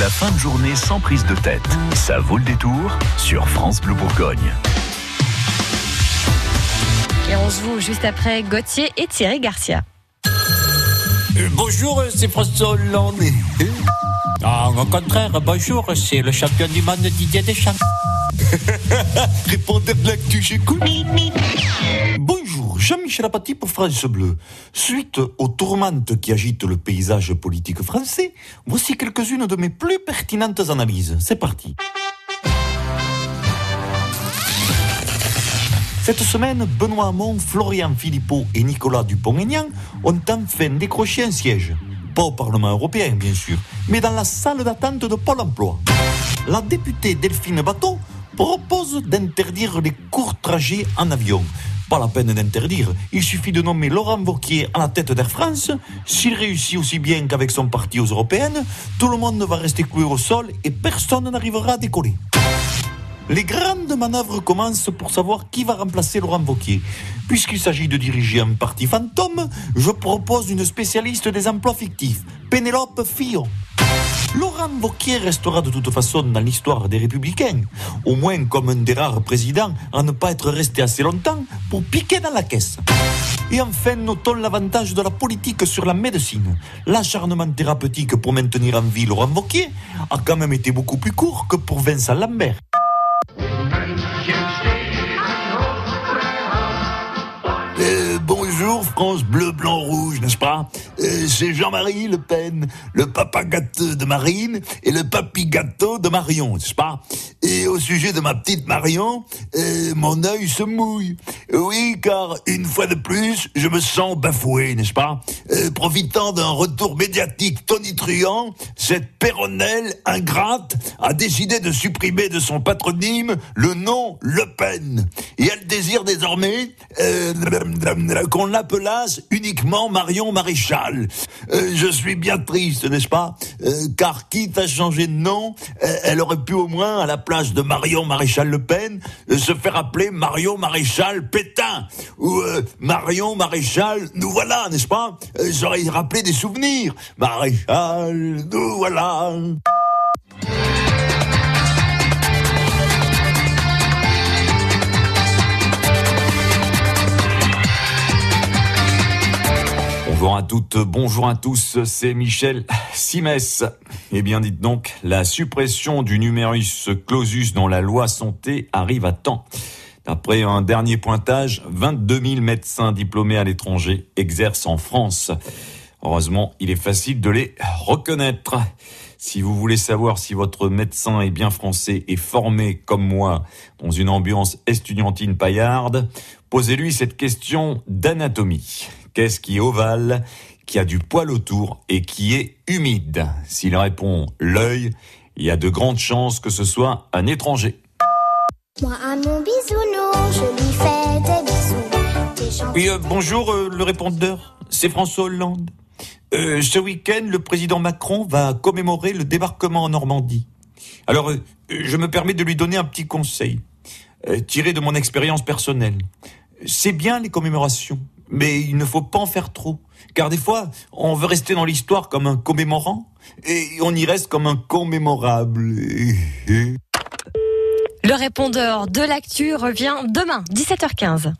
La fin de journée sans prise de tête. Ça vaut le détour sur France Bleu Bourgogne. Et on se voit juste après Gauthier et Thierry Garcia. Euh, bonjour, c'est François Hollande. Ah, au contraire, bonjour, c'est le champion du monde Didier Deschamps. Répondez de l'actu, j'écoute. Jean-Michel Apathy pour France Bleu. Suite aux tourmentes qui agitent le paysage politique français, voici quelques-unes de mes plus pertinentes analyses. C'est parti. Cette semaine, Benoît Hamon, Florian Philippot et Nicolas Dupont-Aignan ont enfin décroché un siège. Pas au Parlement européen, bien sûr, mais dans la salle d'attente de Pôle emploi. La députée Delphine Bateau propose d'interdire les courts trajets en avion. Pas la peine d'interdire, il suffit de nommer Laurent Wauquiez à la tête d'Air France. S'il réussit aussi bien qu'avec son parti aux européennes, tout le monde va rester cloué au sol et personne n'arrivera à décoller. Les grandes manœuvres commencent pour savoir qui va remplacer Laurent Wauquiez. Puisqu'il s'agit de diriger un parti fantôme, je propose une spécialiste des emplois fictifs, Pénélope Fillon. Laurent Wauquiez restera de toute façon dans l'histoire des Républicains, au moins comme un des rares présidents à ne pas être resté assez longtemps pour piquer dans la caisse. Et enfin, notons l'avantage de la politique sur la médecine. L'acharnement thérapeutique pour maintenir en vie Laurent Wauquiez a quand même été beaucoup plus court que pour Vincent Lambert. France bleu blanc rouge n'est-ce pas? Euh, C'est Jean-Marie Le Pen, le papa gâteux de Marine et le papy gâteau de Marion, n'est-ce pas? Et au sujet de ma petite Marion, euh, mon œil se mouille. Oui, car une fois de plus, je me sens bafoué, n'est-ce pas? Euh, Profitant d'un retour médiatique tonitruant, cette péronnelle ingrate a décidé de supprimer de son patronyme le nom Le Pen. Et elle désire désormais euh, qu'on l'appelasse uniquement Marion Maréchal. Euh, je suis bien triste, n'est-ce pas? Euh, Car quitte à changer de nom, euh, elle aurait pu au moins, à la place de Marion Maréchal Le Pen, euh, se faire appeler Marion Maréchal Pétain. Ou Marion Maréchal, nous voilà, n'est-ce pas? Euh, J'aurais rappelé des souvenirs. Maréchal, nous voilà. Bonjour à toutes, bonjour à tous, c'est Michel Eh bien, dites donc, la suppression du numerus clausus dans la loi santé arrive à temps. D'après un dernier pointage, 22 000 médecins diplômés à l'étranger exercent en France. Heureusement, il est facile de les reconnaître. Si vous voulez savoir si votre médecin est bien français et formé comme moi dans une ambiance estudiantine paillarde, posez-lui cette question d'anatomie. Qu'est-ce qui est ovale, qui a du poil autour et qui est humide? S'il répond l'œil, il y a de grandes chances que ce soit un étranger. Moi à mon bisounours, je lui fais des bisous. Des chansons Oui, euh, bonjour euh, le répondeur, c'est François Hollande. Euh, ce week-end, le président Macron va commémorer le débarquement en Normandie. Alors, euh, je me permets de lui donner un petit conseil, euh, tiré de mon expérience personnelle. C'est bien les commémorations, mais il ne faut pas en faire trop. Car des fois, on veut rester dans l'histoire comme un commémorant, et on y reste comme un commémorable. Le répondeur de l'actu revient demain, 17h15.